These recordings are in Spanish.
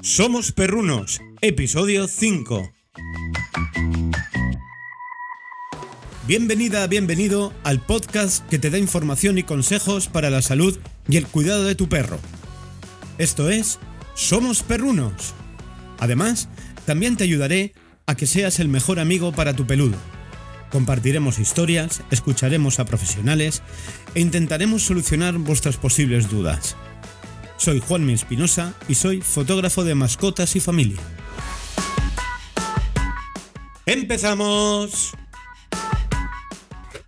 Somos Perrunos, episodio 5. Bienvenida, bienvenido al podcast que te da información y consejos para la salud y el cuidado de tu perro. Esto es Somos Perrunos. Además, también te ayudaré a que seas el mejor amigo para tu peludo. Compartiremos historias, escucharemos a profesionales e intentaremos solucionar vuestras posibles dudas. Soy Juanmi Espinosa y soy fotógrafo de mascotas y familia. ¡Empezamos!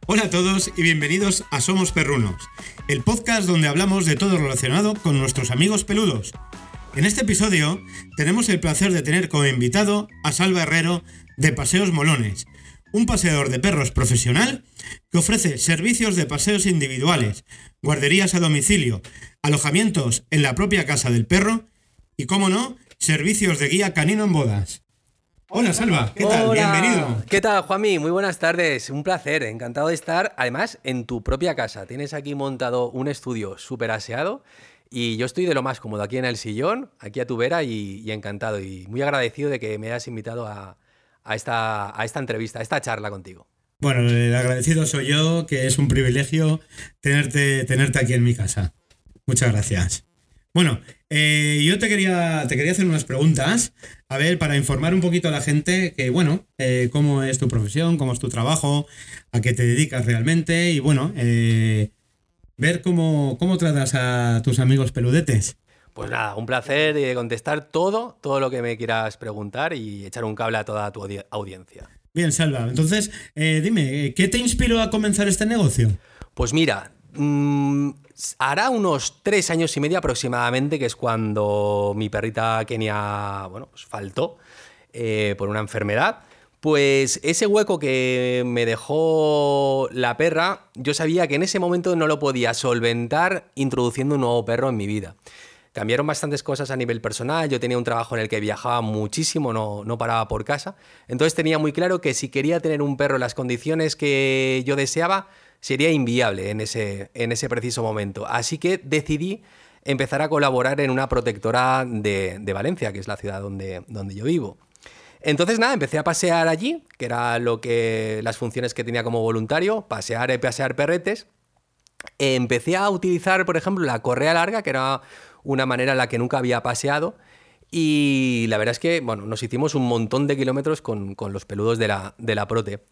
Hola a todos y bienvenidos a Somos Perrunos, el podcast donde hablamos de todo relacionado con nuestros amigos peludos. En este episodio tenemos el placer de tener como invitado a Salva Herrero de Paseos Molones, un paseador de perros profesional que ofrece servicios de paseos individuales, guarderías a domicilio, alojamientos en la propia casa del perro y, como no, servicios de guía canino en bodas. Hola Salva, ¿qué tal? Bienvenido. ¿Qué tal, Juanmi? Muy buenas tardes. Un placer, encantado de estar, además, en tu propia casa. Tienes aquí montado un estudio súper aseado y yo estoy de lo más cómodo aquí en el sillón, aquí a tu vera y, encantado y muy agradecido de que me hayas invitado a, esta, a esta entrevista, a esta charla contigo. Bueno, agradecido soy yo, que es un privilegio tenerte, tenerte aquí en mi casa. Muchas gracias. Bueno, eh, yo te quería, te quería hacer unas preguntas, a ver, para informar un poquito a la gente que, bueno, eh, cómo es tu profesión, cómo es tu trabajo, a qué te dedicas realmente y, bueno, eh, ver cómo, cómo tratas a tus amigos peludetes. Pues nada, un placer de contestar todo, todo lo que me quieras preguntar y echar un cable a toda tu audiencia. Bien, Salva. Entonces, eh, dime, ¿qué te inspiró a comenzar este negocio? Pues mira, mm, hará unos tres años y medio aproximadamente, que es cuando mi perrita Kenia, bueno, pues faltó eh, por una enfermedad. Pues ese hueco que me dejó la perra, yo sabía que en ese momento no lo podía solventar introduciendo un nuevo perro en mi vida. Cambiaron bastantes cosas a nivel personal, yo tenía un trabajo en el que viajaba muchísimo, no, no paraba por casa, entonces tenía muy claro que si quería tener un perro en las condiciones que yo deseaba, sería inviable en ese, en ese preciso momento. Así que decidí empezar a colaborar en una protectora de, de Valencia, que es la ciudad donde, donde yo vivo. Entonces, nada, empecé a pasear allí, que era lo que las funciones que tenía como voluntario, pasear y pasear perretes. Empecé a utilizar, por ejemplo, la correa larga, que era una manera en la que nunca había paseado. Y la verdad es que, bueno, nos hicimos un montón de kilómetros con, los peludos de la, de la prote.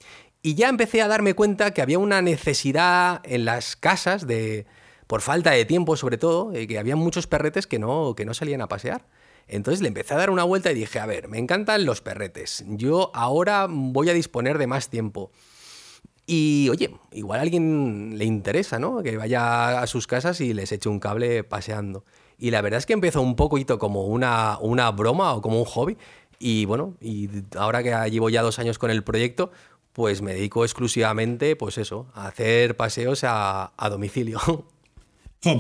Y ya empecé a darme cuenta que había una necesidad en las casas de, por falta de tiempo sobre todo, que había muchos perretes que no, que no salían a pasear. Entonces le empecé a dar una vuelta y dije, a ver, me encantan los perretes. Yo ahora voy a disponer de más tiempo. Y oye, igual a alguien le interesa, ¿no? Que vaya a sus casas y les eche un cable paseando. Y la verdad es que empezó un poquito como una, una broma o como un hobby. Y bueno, y ahora que llevo ya dos años con el proyecto, pues me dedico exclusivamente, pues eso, a hacer paseos a, a domicilio.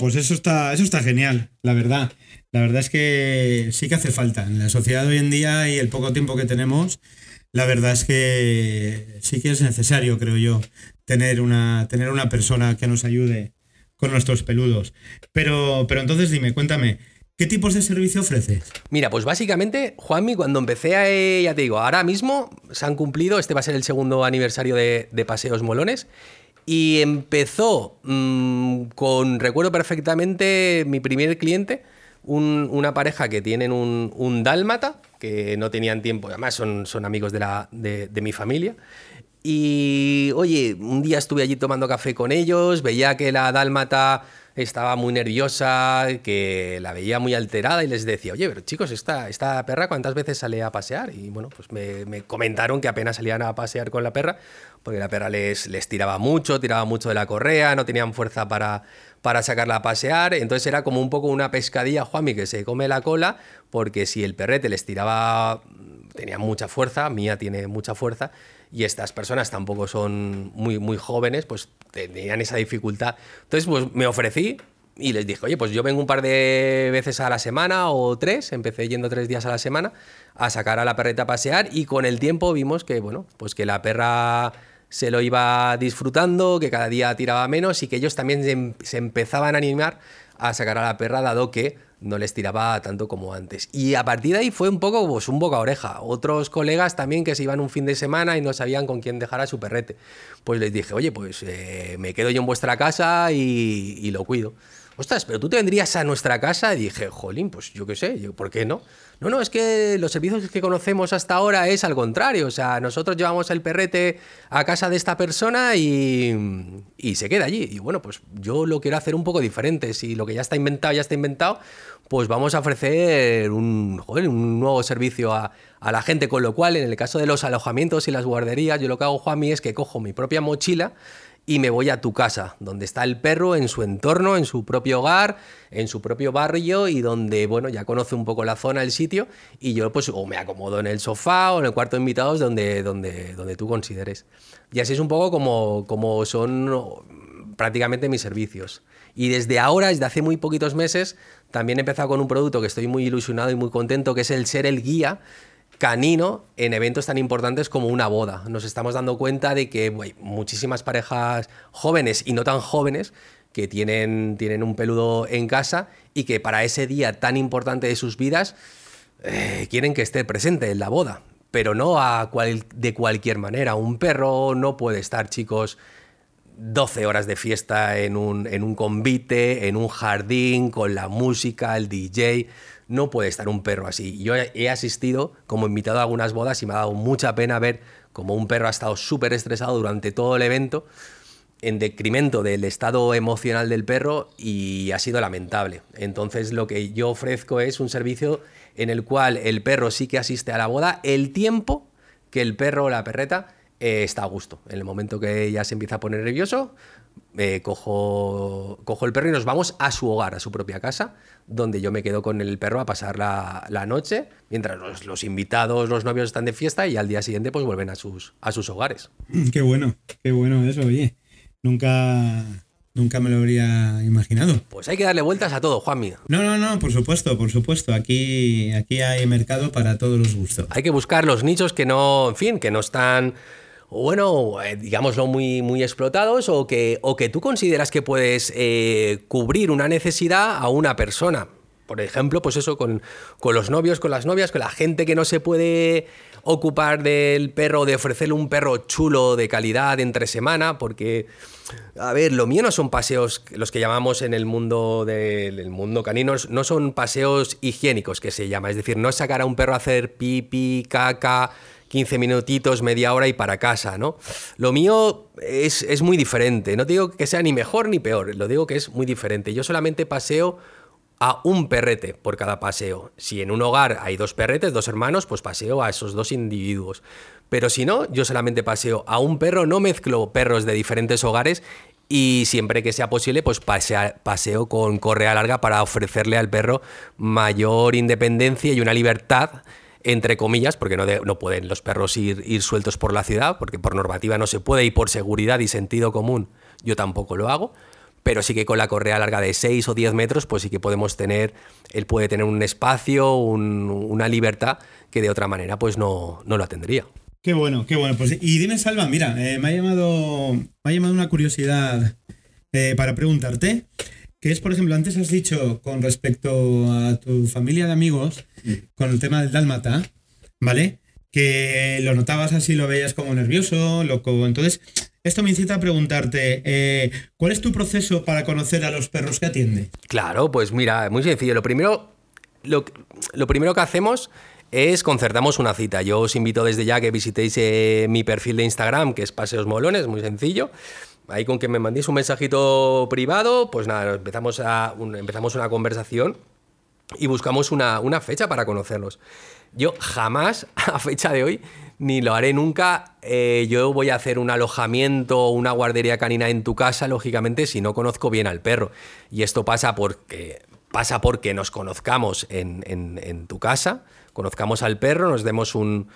pues eso está, eso está genial, la verdad. La verdad es que sí que hace falta. En la sociedad de hoy en día y el poco tiempo que tenemos, la verdad es que sí que es necesario, creo yo, tener una, tener una persona que nos ayude con nuestros peludos. Pero, pero entonces dime, cuéntame, ¿qué tipos de servicio ofreces? Mira, pues básicamente, Juanmi, cuando empecé a, eh, ya te digo, ahora mismo se han cumplido, este va a ser el segundo aniversario de, Paseos Molones, y empezó mm, con, recuerdo perfectamente, mi primer cliente, una pareja que tienen un, dálmata, que no tenían tiempo, además son, son amigos de, la, de, mi familia. Y oye, un día estuve allí tomando café con ellos, veía que la dálmata estaba muy nerviosa, que la veía muy alterada y les decía, oye, pero chicos, esta, esta perra cuántas veces sale a pasear? Y bueno, pues me, me comentaron que apenas salían a pasear con la perra, porque la perra les, les tiraba mucho, tiraba mucho de la correa, no tenían fuerza para, para sacarla a pasear. Entonces era como un poco una pescadilla, Juanmi, que se come la cola, porque si el perrete les tiraba, tenía mucha fuerza, Mía tiene mucha fuerza, y estas personas tampoco son muy, muy jóvenes, pues tenían esa dificultad. Entonces, pues me ofrecí, y les dije, oye, pues yo vengo un par de veces a la semana o tres, empecé yendo tres días a la semana a sacar a la perreta a pasear y con el tiempo vimos que, bueno, pues que la perra se lo iba disfrutando, que cada día tiraba menos y que ellos también em, se empezaban a animar a sacar a la perra, dado que no les tiraba tanto como antes. Y a partir de ahí fue un poco pues, un boca oreja. Otros colegas también que se iban un fin de semana y no sabían con quién dejar a su perrete. Pues les dije, oye, pues eh, me quedo yo en vuestra casa y, y, lo cuido. Ostras, pero tú te vendrías a nuestra casa y dije, jolín, pues yo qué sé, ¿por qué no? No, no, es que los servicios que conocemos hasta ahora es al contrario. O sea, nosotros llevamos el perrete a casa de esta persona y, se queda allí. Y bueno, pues yo lo quiero hacer un poco diferente. Si lo que ya está inventado ya está inventado, pues vamos a ofrecer un, un nuevo servicio a, la gente, con lo cual en el caso de los alojamientos y las guarderías, yo lo que hago, Juanmi, es que cojo mi propia mochila y me voy a tu casa, donde está el perro en su entorno, en su propio hogar, en su propio barrio y donde, bueno, ya conoce un poco la zona, el sitio, y yo pues o me acomodo en el sofá o en el cuarto de invitados donde, donde, donde tú consideres. Y así es un poco como, como son prácticamente mis servicios. Y desde ahora, desde hace muy poquitos meses, también he empezado con un producto que estoy muy ilusionado y muy contento, que es el ser el guía canino en eventos tan importantes como una boda. Nos estamos dando cuenta de que hay muchísimas parejas jóvenes y no tan jóvenes que tienen, tienen un peludo en casa y que para ese día tan importante de sus vidas eh, quieren que esté presente en la boda. Pero no a de cualquier manera. Un perro no puede estar, chicos, 12 horas de fiesta en un, en un convite, en un jardín, con la música, el DJ. No puede estar un perro así. Yo he asistido como invitado a algunas bodas y me ha dado mucha pena ver como un perro ha estado súper estresado durante todo el evento, en decremento del estado emocional del perro y ha sido lamentable. Entonces lo que yo ofrezco es un servicio en el cual el perro sí que asiste a la boda el tiempo que el perro o la perreta eh, está a gusto. En el momento que ya se empieza a poner nervioso, eh, cojo, cojo el perro y nos vamos a su hogar, a su propia casa, donde yo me quedo con el perro a pasar la, noche, mientras los, invitados, los novios están de fiesta y al día siguiente pues vuelven a sus, a sus hogares. Qué bueno, qué bueno eso, oye. Nunca, nunca me lo habría imaginado. Pues hay que darle vueltas a todo, Juanmi. No, no, no, por supuesto, por supuesto. Aquí, aquí hay mercado para todos los gustos. Hay que buscar los nichos que no, en fin, que no están bueno, eh, digámoslo, muy, muy explotados o que, o que tú consideras que puedes eh, cubrir una necesidad a una persona. Por ejemplo, pues eso, con, los novios, con las novias, con la gente que no se puede ocupar del perro, de ofrecerle un perro chulo de calidad entre semana, porque, a ver, lo mío no son paseos, los que llamamos en el mundo del mundo canino, no son paseos higiénicos que se llama, es decir, no es sacar a un perro a hacer pipi, caca, 15 minutitos, media hora y para casa, ¿no? Lo mío es, muy diferente. No digo que sea ni mejor ni peor, lo digo que es muy diferente. Yo solamente paseo a un perrete por cada paseo. Si en un hogar hay dos perretes, dos hermanos, pues paseo a esos dos individuos. Pero si no, yo solamente paseo a un perro, no mezclo perros de diferentes hogares y siempre que sea posible, pues paseo con correa larga para ofrecerle al perro mayor independencia y una libertad entre comillas, porque no, no pueden los perros ir, ir, sueltos por la ciudad, porque por normativa no se puede y por seguridad y sentido común yo tampoco lo hago, pero sí que con la correa larga de 6 o 10 metros, pues sí que podemos tener, él puede tener un espacio, una libertad que de otra manera pues no, no la tendría. Qué bueno, qué bueno. Pues, y dime, Salva, mira, eh, me, ha llamado, me ha llamado una curiosidad eh, para preguntarte que es, por ejemplo, antes has dicho con respecto a tu familia de amigos, con el tema del dálmata, ¿vale? Que lo notabas así, lo veías como nervioso, loco. Entonces, esto me incita a preguntarte, eh, ¿cuál es tu proceso para conocer a los perros que atiende? Claro, pues mira, muy sencillo. Lo primero, lo, primero que hacemos es concertamos una cita. Yo os invito desde ya que visitéis eh, mi perfil de Instagram, que es Paseos Molones, muy sencillo. Ahí con que me mandéis un mensajito privado, pues nada, empezamos, a, empezamos una conversación y buscamos una, fecha para conocerlos. Yo jamás, a fecha de hoy, ni lo haré nunca. Eh, yo voy a hacer un alojamiento o una guardería canina en tu casa, lógicamente, si no conozco bien al perro. Y esto pasa porque, pasa porque nos conozcamos en, en tu casa, conozcamos al perro, nos demos un,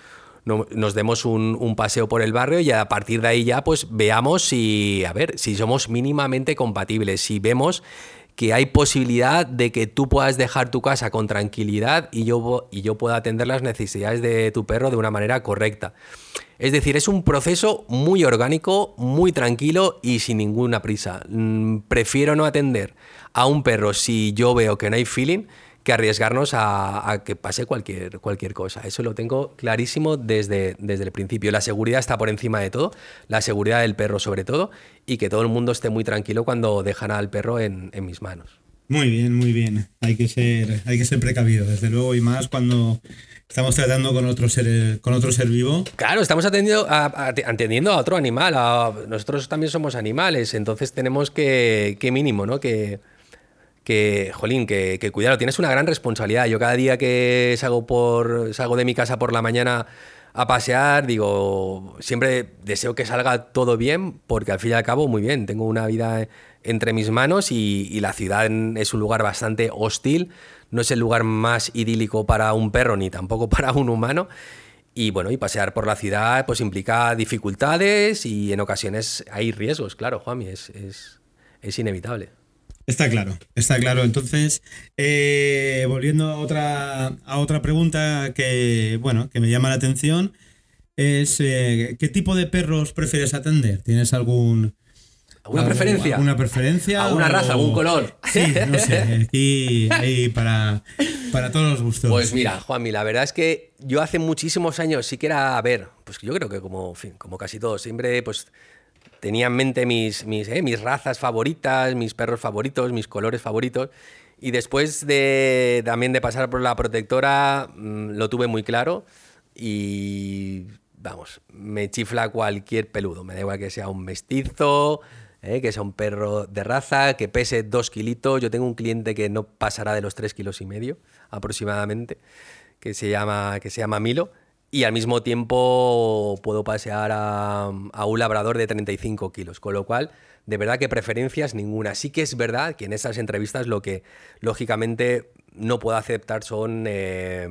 nos demos un, paseo por el barrio y a partir de ahí ya pues veamos si, a ver, si somos mínimamente compatibles, si vemos que hay posibilidad de que tú puedas dejar tu casa con tranquilidad y yo, y yo pueda atender las necesidades de tu perro de una manera correcta. Es decir, es un proceso muy orgánico, muy tranquilo y sin ninguna prisa. Mm, prefiero no atender a un perro si yo veo que no hay feeling que arriesgarnos a, que pase cualquier, cualquier cosa. Eso lo tengo clarísimo desde, desde el principio. La seguridad está por encima de todo, la seguridad del perro sobre todo, y que todo el mundo esté muy tranquilo cuando dejan al perro en, mis manos. Muy bien, muy bien. Hay que ser, hay que ser precavido, desde luego, y más cuando estamos tratando con otro ser, con otro ser vivo. Claro, estamos atendiendo a, atendiendo a otro animal. nosotros también somos animales, entonces tenemos que, que mínimo, ¿no? Que, que, jolín, que, que, cuidado, tienes una gran responsabilidad. Yo cada día que salgo, por, salgo de mi casa por la mañana a pasear, digo, siempre deseo que salga todo bien, porque al fin y al cabo, muy bien, tengo una vida entre mis manos y, la ciudad es un lugar bastante hostil, no es el lugar más idílico para un perro ni tampoco para un humano. Y bueno, y pasear por la ciudad pues implica dificultades y en ocasiones hay riesgos, claro, Juanmi, es, es, es inevitable. Está claro, está claro. Entonces, eh, volviendo a otra, a otra pregunta que, bueno, que me llama la atención, es eh, ¿qué tipo de perros prefieres atender? ¿Tienes algún... ¿Alguna preferencia? ¿Alguna preferencia? ¿Alguna raza? ¿Algún color? Sí, no sé. Aquí hay para, para todos los gustos. Pues mira, Juanmi, la verdad es que yo hace muchísimos años sí que era, a ver, pues yo creo que como, fin, como casi todos, siempre pues tenía en mente mis, mis, eh, mis razas favoritas, mis perros favoritos, mis colores favoritos. Y después de también de pasar por la protectora, mm, lo tuve muy claro. Y vamos, me chifla cualquier peludo. Me da igual que sea un mestizo, eh, que sea un perro de raza, que pese dos kilitos. Yo tengo un cliente que no pasará de los tres kilos y medio aproximadamente, que se llama, que se llama Milo y al mismo tiempo puedo pasear a, un labrador de 35 kilos, con lo cual, de verdad que preferencias ninguna. Sí que es verdad que en esas entrevistas lo que lógicamente no puedo aceptar son eh,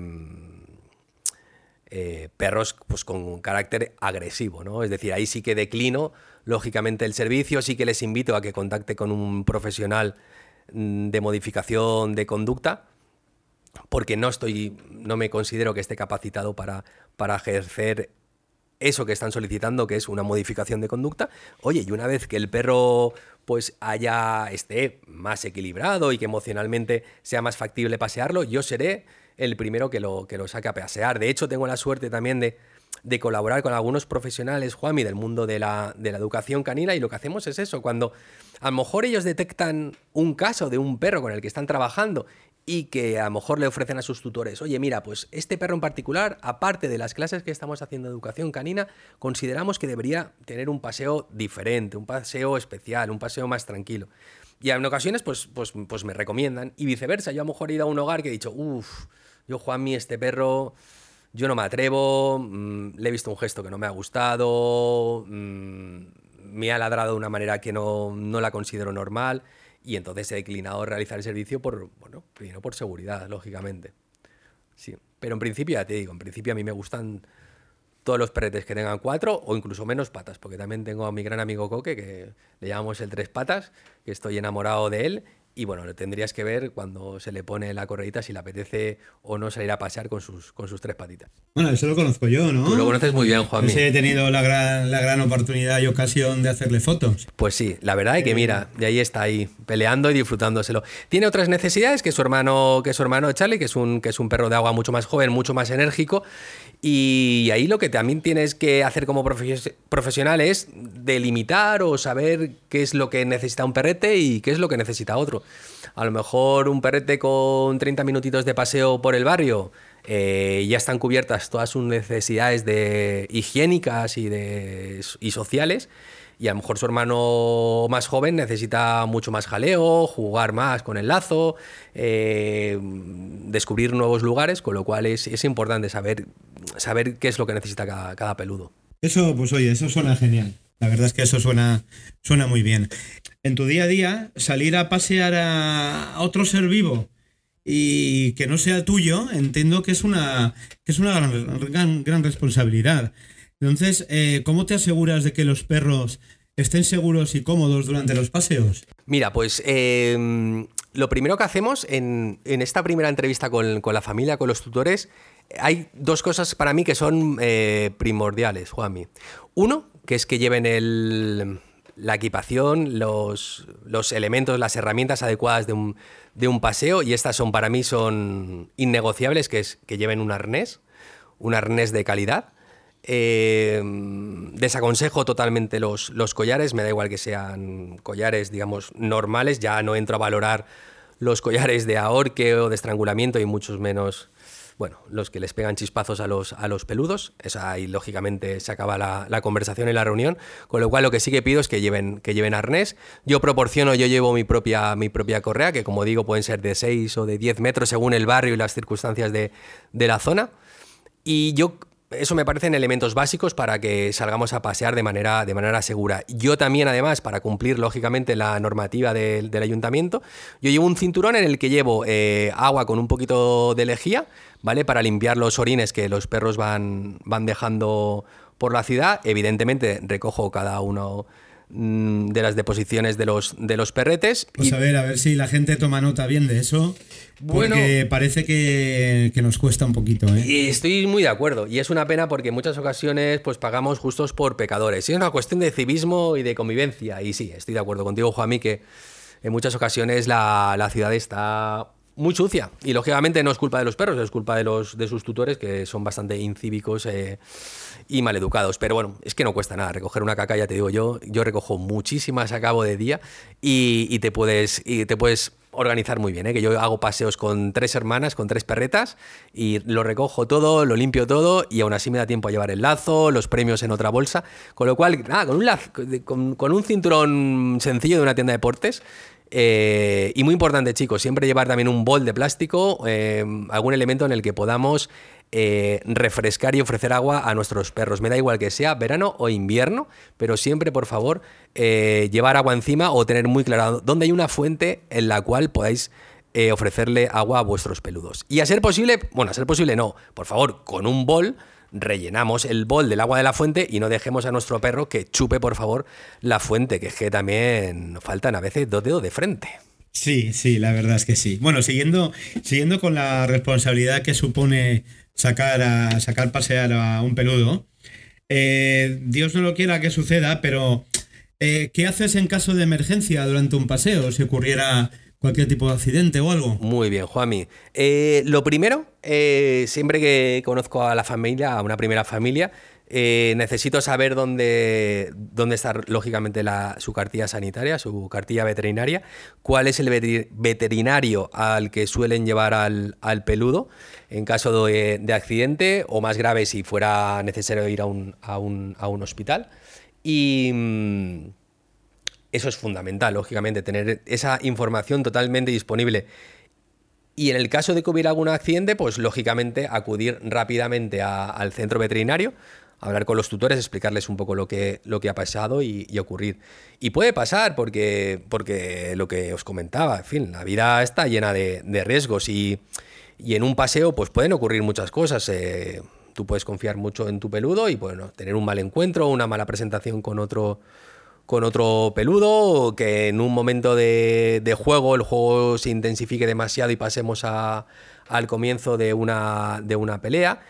eh, perros pues, con carácter agresivo, ¿no? Es decir, ahí sí que declino, lógicamente, el servicio, sí que les invito a que contacte con un profesional mm, de modificación de conducta, porque no estoy, no me considero que esté capacitado para, para ejercer eso que están solicitando, que es una modificación de conducta. Oye, y una vez que el perro pues haya esté más equilibrado y que emocionalmente sea más factible pasearlo, yo seré el primero que lo, que lo saque a pasear. De hecho, tengo la suerte también de, de colaborar con algunos profesionales, Juanmi, del mundo de la, de la educación canina, y lo que hacemos es eso, cuando a lo mejor ellos detectan un caso de un perro con el que están trabajando y que a lo mejor le ofrecen a sus tutores, oye, mira, pues este perro en particular, aparte de las clases que estamos haciendo de educación canina, consideramos que debería tener un paseo diferente, un paseo especial, un paseo más tranquilo. Y en ocasiones, pues, pues, pues me recomiendan. Y viceversa, yo a lo mejor he ido a un hogar que he dicho, uff, yo Juanmi, este perro, yo no me atrevo, mm, le he visto un gesto que no me ha gustado, mm, me ha ladrado de una manera que no, no la considero normal y entonces he declinado realizar el servicio por, bueno, primero por seguridad, lógicamente. Sí, pero en principio ya te digo, en principio a mí me gustan todos los perretes que tengan cuatro o incluso menos patas, porque también tengo a mi gran amigo Coque, que le llamamos el tres patas, que estoy enamorado de él y bueno, lo tendrías que ver cuando se le pone la correita si le apetece o no salir a pasear con sus, con sus tres patitas. Bueno, eso lo conozco yo, ¿no? Tú lo conoces muy bien, Juan. he tenido la gran, la gran oportunidad y ocasión de hacerle fotos. Pues sí, la verdad es que mira, de ahí está ahí, peleando y disfrutándoselo. Tiene otras necesidades que su hermano, que su hermano Charlie, que es un, que es un perro de agua mucho más joven, mucho más enérgico. Y ahí lo que también tienes que hacer como profesional es delimitar o saber qué es lo que necesita un perrete y qué es lo que necesita otro. A lo mejor un perrete con 30 minutitos de paseo por el barrio eh, ya están cubiertas todas sus necesidades de higiénicas y, de, y sociales y a lo mejor su hermano más joven necesita mucho más jaleo, jugar más con el lazo, eh, descubrir nuevos lugares, con lo cual es, importante saber, saber qué es lo que necesita cada, peludo. Eso, pues oye, eso suena genial. La verdad es que eso suena, suena muy bien. En tu día a día, salir a pasear a otro ser vivo y que no sea tuyo, entiendo que es una, que es una gran, gran responsabilidad. Entonces, eh, ¿cómo te aseguras de que los perros estén seguros y cómodos durante los paseos? Mira, pues em, lo primero que hacemos en, esta primera entrevista con, la familia, con los tutores, hay dos cosas para mí que son eh, primordiales, Juanmi. Uno, que es que lleven el, la equipación, los, los, elementos, las herramientas adecuadas de un, de un, paseo y estas son para mí son innegociables, que es que lleven un arnés, un arnés de calidad. Eh, desaconsejo totalmente los, los collares, me da igual que sean collares, digamos, normales, ya no entro a valorar los collares de ahorque o de estrangulamiento y muchos menos bueno, los que les pegan chispazos a los, a los peludos. Ahí, lógicamente, se acaba la, conversación y la reunión. Con lo cual, lo que sí que pido es que lleven, que lleven arnés. Yo proporciono, yo llevo mi propia, mi propia correa, que como digo, pueden ser de 6 o de 10 metros según el barrio y las circunstancias de, de la zona. Y yo eso me parecen elementos básicos para que salgamos a pasear de manera, de manera segura. Yo también, además, para cumplir lógicamente la normativa del, ayuntamiento, yo llevo un cinturón en el que llevo eh, agua con un poquito de lejía, ¿vale? Para limpiar los orines que los perros van, van dejando por la ciudad. Evidentemente, recojo cada uno de las deposiciones de los, de los perretes. Pues a ver, a ver si la gente toma nota bien de eso. Porque parece que, nos cuesta un poquito. ¿eh? Y estoy muy de acuerdo. Y es una pena porque en muchas ocasiones pues pagamos justos por pecadores. Y es una cuestión de civismo y de convivencia. Y sí, estoy de acuerdo contigo, Juanmi, que en muchas ocasiones la, la ciudad está muy sucia. Y lógicamente no es culpa de los perros, es culpa de, los, de sus tutores que son bastante incívicos eh, y maleducados. Pero bueno, es que no cuesta nada recoger una caca, ya te digo yo. Yo recojo muchísimas a cabo de día y, te, puedes, te puedes organizar muy bien. ¿eh? Que yo hago paseos con tres hermanas, con tres perretas y lo recojo todo, lo limpio todo y aún así me da tiempo a llevar el lazo, los premios en otra bolsa. Con lo cual, nada, con un, con un cinturón sencillo de una tienda de deportes eh, y muy importante, chicos, siempre llevar también un bol de plástico, eh, algún elemento en el que podamos eh, refrescar y ofrecer agua a nuestros perros. Me da igual que sea verano o invierno, pero siempre, por favor, llevar agua encima o tener muy claro dónde hay una fuente en la cual podáis ofrecerle agua a vuestros peludos. Y a ser posible, bueno, a ser posible no, por favor, con un bol rellenamos el bol del agua de la fuente y no dejemos a nuestro perro que chupe, por favor, la fuente, que es que también faltan a veces dos dedos de frente. Sí, sí, la verdad es que sí. Bueno, siguiendo, siguiendo con la responsabilidad que supone sacar a sacar pasear a un peludo, eh, Dios no lo quiera que suceda, pero eh, ¿qué haces en caso de emergencia durante un paseo? Si ocurriera cualquier tipo de accidente o algo. Muy bien, Juami. Eh, lo primero, eh, siempre que conozco a la familia, a una primera familia, eh, necesito saber dónde, dónde está, lógicamente, su cartilla sanitaria, su cartilla veterinaria, cuál es el veterinario al que suelen llevar al, peludo en caso de, accidente o más grave si fuera necesario ir a un, a un, a un hospital. Y. Eso es fundamental, lógicamente, tener esa información totalmente disponible. Y en el caso de que hubiera algún accidente, pues lógicamente acudir rápidamente al centro veterinario, hablar con los tutores, explicarles un poco lo que, lo que ha pasado y, ocurrir. Y puede pasar porque, porque lo que os comentaba, en fin, la vida está llena de, riesgos y, en un paseo pues pueden ocurrir muchas cosas. Eh, tú puedes confiar mucho en tu peludo y bueno, tener un mal encuentro, una mala presentación con otro con otro peludo, que en un momento de, juego el juego se intensifique demasiado y pasemos al comienzo de una, de una pelea,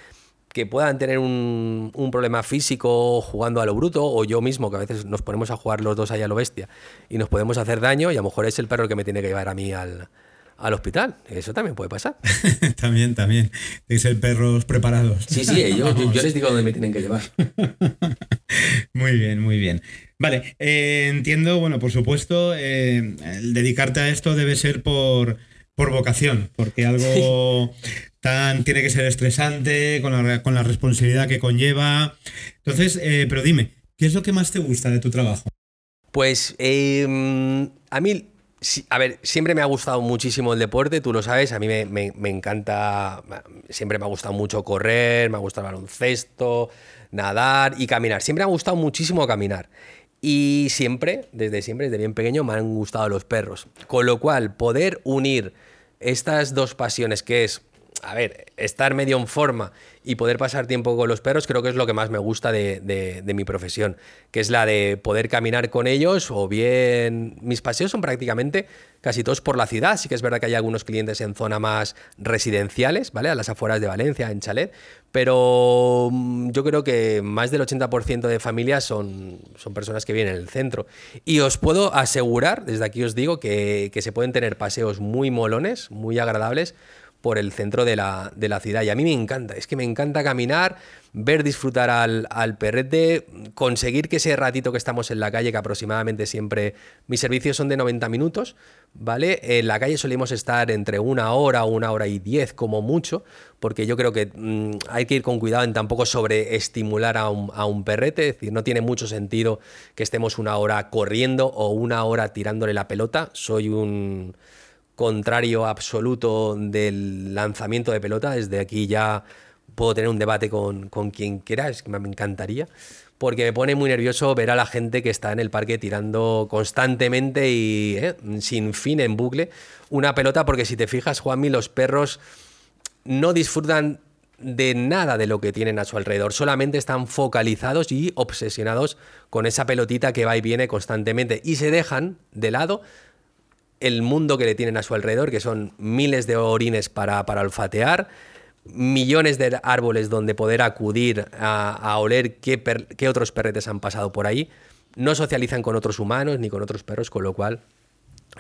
que puedan tener un, un, problema físico jugando a lo bruto, o yo mismo, que a veces nos ponemos a jugar los dos ahí a lo bestia y nos podemos hacer daño, y a lo mejor es el perro el que me tiene que llevar a mí al, al hospital. Eso también puede pasar. también, también. Tenéis ser perros preparados. Sí, sí, yo, yo, les digo dónde me tienen que llevar. muy bien, muy bien. Vale, eh, entiendo, bueno, por supuesto, eh, el dedicarte a esto debe ser por, por vocación, porque algo tan tiene que ser estresante, con la, con la responsabilidad que conlleva. Entonces, eh, pero dime, ¿qué es lo que más te gusta de tu trabajo? Pues em, a mí a ver, siempre me ha gustado muchísimo el deporte, tú lo sabes, a mí me, encanta, siempre me ha gustado mucho correr, me ha gustado el baloncesto, nadar y caminar. Siempre me ha gustado muchísimo caminar. Y siempre, desde siempre, desde bien pequeño, me han gustado los perros. Con lo cual, poder unir estas dos pasiones, que es a ver, estar medio en forma y poder pasar tiempo con los perros creo que es lo que más me gusta de, mi profesión, que es la de poder caminar con ellos o bien mis paseos son prácticamente casi todos por la ciudad, sí que es verdad que hay algunos clientes en zona más residenciales, ¿vale? A las afueras de Valencia, en Chalet, pero mm, yo creo que más del 80% de familias son, son personas que vienen en el centro. Y os puedo asegurar, desde aquí os digo, que se pueden tener paseos muy molones, muy agradables, por el centro de la, de la, ciudad. Y a mí me encanta, es que me encanta caminar, ver disfrutar al, al, perrete, conseguir que ese ratito que estamos en la calle, que aproximadamente siempre mis servicios son de 90 minutos, ¿vale? En la calle solemos estar entre una hora, una hora y diez como mucho, porque yo creo que mm, hay que ir con cuidado en tampoco sobreestimular a un, a un perrete, es decir, no tiene mucho sentido que estemos una hora corriendo o una hora tirándole la pelota. Soy un contrario absoluto del lanzamiento de pelota. Desde aquí ya puedo tener un debate con, quien quiera, es que me encantaría, porque me pone muy nervioso ver a la gente que está en el parque tirando constantemente y eh, sin fin en bucle una pelota, porque si te fijas, Juanmi, los perros no disfrutan de nada de lo que tienen a su alrededor, solamente están focalizados y obsesionados con esa pelotita que va y viene constantemente y se dejan de lado el mundo que le tienen a su alrededor, que son miles de orines para, para olfatear, millones de árboles donde poder acudir a, oler qué, qué, otros perretes han pasado por ahí. No socializan con otros humanos ni con otros perros, con lo cual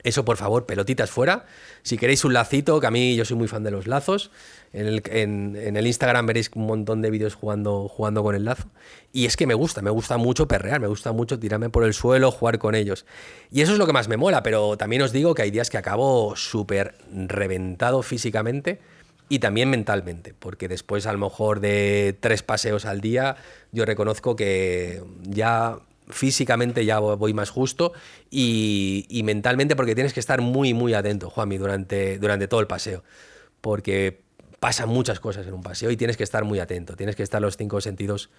eso, por favor, pelotitas fuera. Si queréis un lacito, que a mí yo soy muy fan de los lazos, en el, Instagram veréis un montón de vídeos jugando, jugando con el lazo. Y es que me gusta, me gusta mucho perrear, me gusta mucho tirarme por el suelo, jugar con ellos. Y eso es lo que más me mola, pero también os digo que hay días que acabo súper reventado físicamente y también mentalmente, porque después a lo mejor de tres paseos al día, yo reconozco que ya físicamente ya voy más justo y, mentalmente porque tienes que estar muy, muy atento, Juanmi, durante, durante todo el paseo. Porque pasan muchas cosas en un paseo y tienes que estar muy atento. Tienes que estar los cinco sentidos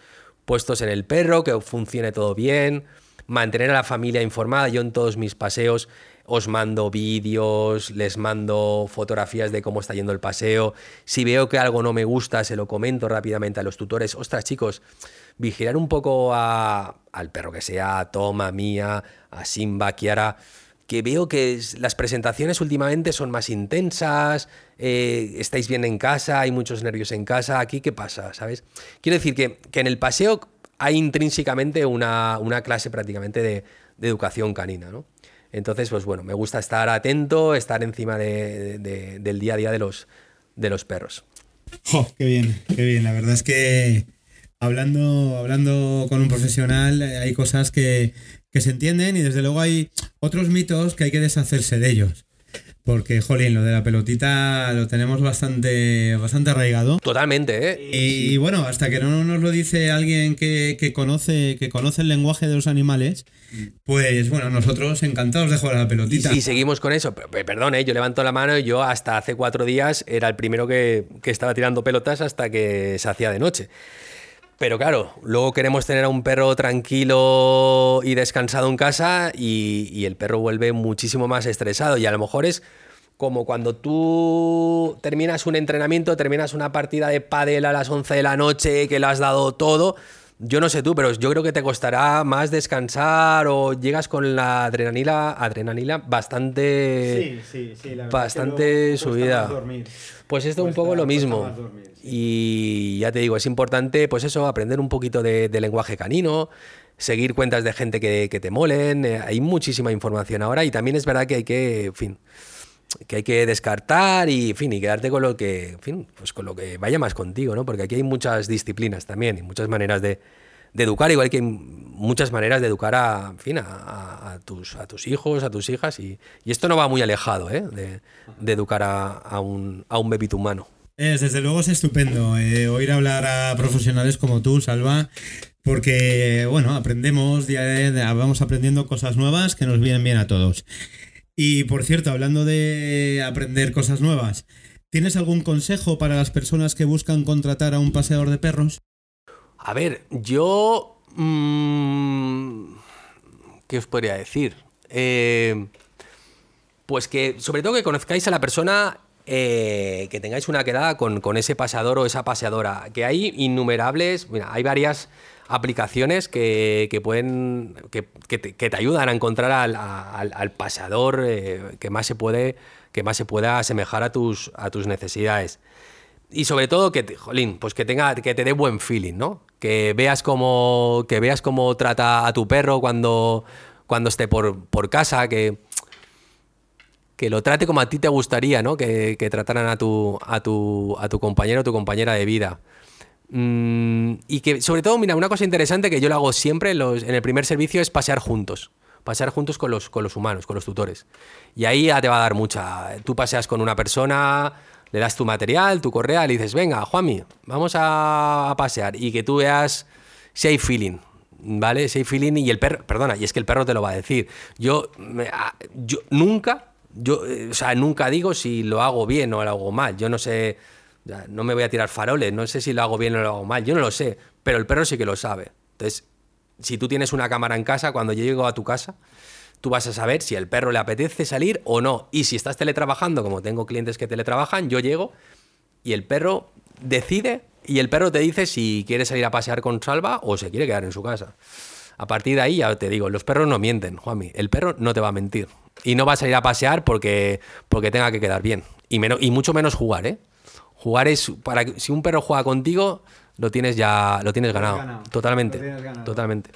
puestos en el perro, que funcione todo bien, mantener a la familia informada. Yo en todos mis paseos os mando vídeos, les mando fotografías de cómo está yendo el paseo. Si veo que algo no me gusta, se lo comento rápidamente a los tutores. Ostras, chicos, vigilar un poco al perro que sea, a Toma, Mía, a Simba, Kiara, que veo que las presentaciones últimamente son más intensas, eh, estáis bien en casa, hay muchos nervios en casa, aquí qué pasa, ¿sabes? Quiero decir que, en el paseo hay intrínsecamente una, clase prácticamente de, educación canina, ¿no? Entonces, pues bueno, me gusta estar atento, estar encima del día a día de los, de los perros. ¡Qué bien, qué bien! La verdad es que hablando, hablando con un profesional eh, hay cosas que, que se entienden y desde luego hay otros mitos que hay que deshacerse de ellos. Porque, jolín, lo de la pelotita lo tenemos bastante, bastante arraigado. Totalmente, ¿eh? Y, bueno, hasta que no nos lo dice alguien que, conoce, que conoce el lenguaje de los animales, pues bueno, nosotros encantados de jugar a la pelotita. Y, seguimos con eso. Perdón, ¿eh? yo levanto la mano y yo hasta hace cuatro días era el primero que, que estaba tirando pelotas hasta que se hacía de noche. Pero claro, luego queremos tener a un perro tranquilo y descansado en casa y, el perro vuelve muchísimo más estresado. Y a lo mejor es como cuando tú terminas un entrenamiento, terminas una partida de pádel a las 11 de la noche, que lo has dado todo. Yo no sé tú, pero yo creo que te costará más descansar o llegas con la adrenalina, adrenalina bastante, sí, sí, sí, bastante subida. Pues esto es un poco lo mismo. Y ya te digo, es importante, pues eso, aprender un poquito de, lenguaje canino, seguir cuentas de gente que, te molen. Eh, hay muchísima información ahora y también es verdad que hay que, fin, que hay que descartar y, fin, y quedarte con lo que, fin, pues con lo que vaya más contigo, ¿no? Porque aquí hay muchas disciplinas también y muchas maneras de, educar, igual que hay muchas maneras de educar a, fin, a, tus, a tus hijos, a tus hijas y, esto no va muy alejado, ¿eh? De, educar a, un, a un bebito humano. Es, desde luego es estupendo eh, oír hablar a profesionales como tú, Salva, porque, bueno, aprendemos, vamos aprendiendo cosas nuevas que nos vienen bien a todos. Y, por cierto, hablando de aprender cosas nuevas, ¿tienes algún consejo para las personas que buscan contratar a un paseador de perros? A ver, yo... Mm, ¿Qué os podría decir? Eh, pues que sobre todo que conozcáis a la persona eh, que tengáis una quedada con, con, ese pasador o esa paseadora. Que hay innumerables, mira, hay varias aplicaciones que, que pueden que, que, te, ayudan a encontrar al, al, al pasador eh, que más se puede que más se pueda asemejar a tus, a tus necesidades. Y sobre todo que, jolín, pues que tenga, que te dé buen feeling, ¿no? Que veas cómo, que veas cómo trata a tu perro cuando, cuando esté por, por casa, que, que lo trate como a ti te gustaría, ¿no? Que, que trataran a tu, a, tu, a tu compañero o tu compañera de vida. Mm, y que, sobre todo, mira, una cosa interesante que yo lo hago siempre en, el primer servicio es pasear juntos. Pasear juntos con los, con los humanos, con los tutores. Y ahí ya te va a dar mucha. Tú paseas con una persona, le das tu material, tu correa, le dices, venga, Juanmi, vamos a, pasear. Y que tú veas si hay feeling. ¿Vale? Si hay feeling y el perro, perdona, y es que el perro te lo va a decir. Yo, yo nunca, yo, o sea, nunca digo si lo hago bien o lo hago mal. Yo no sé, no me voy a tirar faroles, no sé si lo hago bien o lo hago mal. Yo no lo sé, pero el perro sí que lo sabe. Entonces, si tú tienes una cámara en casa, cuando yo llego a tu casa, tú vas a saber si el perro le apetece salir o no. Y si estás teletrabajando, como tengo clientes que teletrabajan, yo llego y el perro decide y el perro te dice si quiere salir a pasear con Salva o se quiere quedar en su casa. A partir de ahí ya te digo, los perros no mienten, Juanmi. El perro no te va a mentir. Y no va a salir a pasear porque, porque tenga que quedar bien. Y, menos, y mucho menos jugar, ¿eh? Jugar es para si un perro juega contigo, lo tienes ya lo tienes ganado. ganado. Totalmente. Ganado. Totalmente.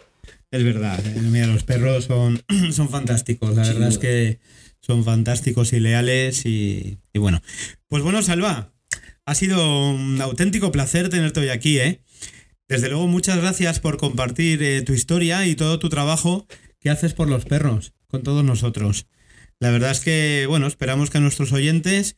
Es verdad. Mira, los perros son, son fantásticos. La sí, verdad es que son fantásticos y leales. Y, y, bueno. Pues bueno, Salva. Ha sido un auténtico placer tenerte hoy aquí, ¿eh? Desde luego, muchas gracias por compartir eh, tu historia y todo tu trabajo que haces por los perros, con todos nosotros. La verdad es que, bueno, esperamos que a nuestros oyentes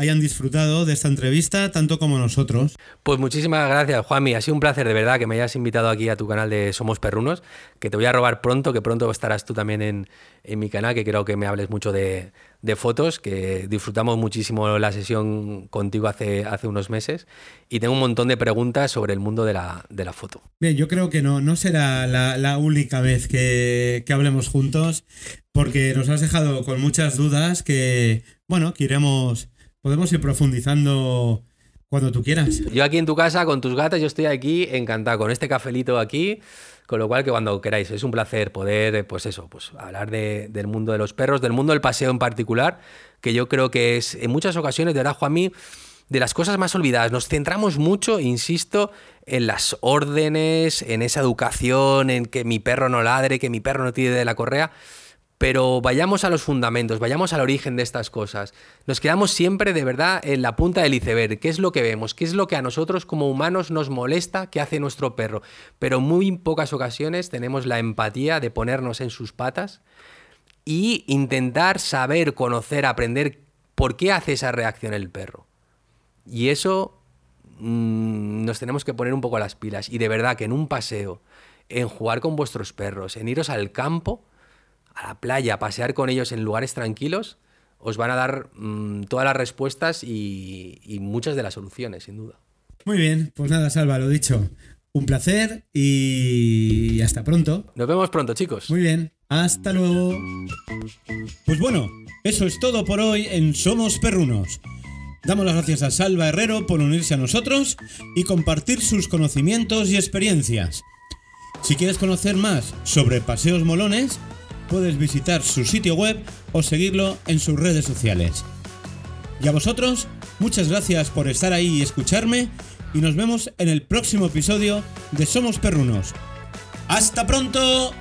hayan disfrutado de esta entrevista tanto como nosotros. Pues muchísimas gracias, Juanmi. Ha sido un placer de verdad que me hayas invitado aquí a tu canal de Somos Perrunos, que te voy a robar pronto, que pronto estarás tú también en, en mi canal, que creo que me hables mucho de, de, fotos, que disfrutamos muchísimo la sesión contigo hace, hace unos meses y tengo un montón de preguntas sobre el mundo de la, de la foto. Bien, yo creo que no, no será la, la única vez que, que hablemos juntos, porque nos has dejado con muchas dudas que, bueno, que iremos podemos ir profundizando cuando tú quieras. Yo aquí en tu casa con tus gatas, yo estoy aquí encantado con este cafelito aquí. Con lo cual, que cuando queráis, es un placer poder, pues eso, pues hablar de, del mundo de los perros, del mundo del paseo en particular, que yo creo que es en muchas ocasiones, de verdad, Juanmi, de las cosas más olvidadas. Nos centramos mucho, insisto, en las órdenes, en esa educación, en que mi perro no ladre, que mi perro no tire de la correa pero vayamos a los fundamentos, vayamos al origen de estas cosas. Nos quedamos siempre de verdad en la punta del iceberg, qué es lo que vemos, qué es lo que a nosotros como humanos nos molesta que hace nuestro perro, pero muy pocas ocasiones tenemos la empatía de ponernos en sus patas y intentar saber, conocer, aprender por qué hace esa reacción el perro. Y eso mmm, nos tenemos que poner un poco las pilas y de verdad que en un paseo, en jugar con vuestros perros, en iros al campo, a la playa, a pasear con ellos en lugares tranquilos, os van a dar mmm, todas las respuestas y, y, muchas de las soluciones, sin duda. Muy bien, pues nada, Salva, lo dicho. Un placer y hasta pronto. Nos vemos pronto, chicos. Muy bien, hasta luego. Pues bueno, eso es todo por hoy en Somos Perrunos. Damos las gracias a Salva Herrero por unirse a nosotros y compartir sus conocimientos y experiencias. Si quieres conocer más sobre paseos molones, puedes visitar su sitio web o seguirlo en sus redes sociales. Y a vosotros, muchas gracias por estar ahí y escucharme y nos vemos en el próximo episodio de Somos Perrunos. ¡Hasta pronto!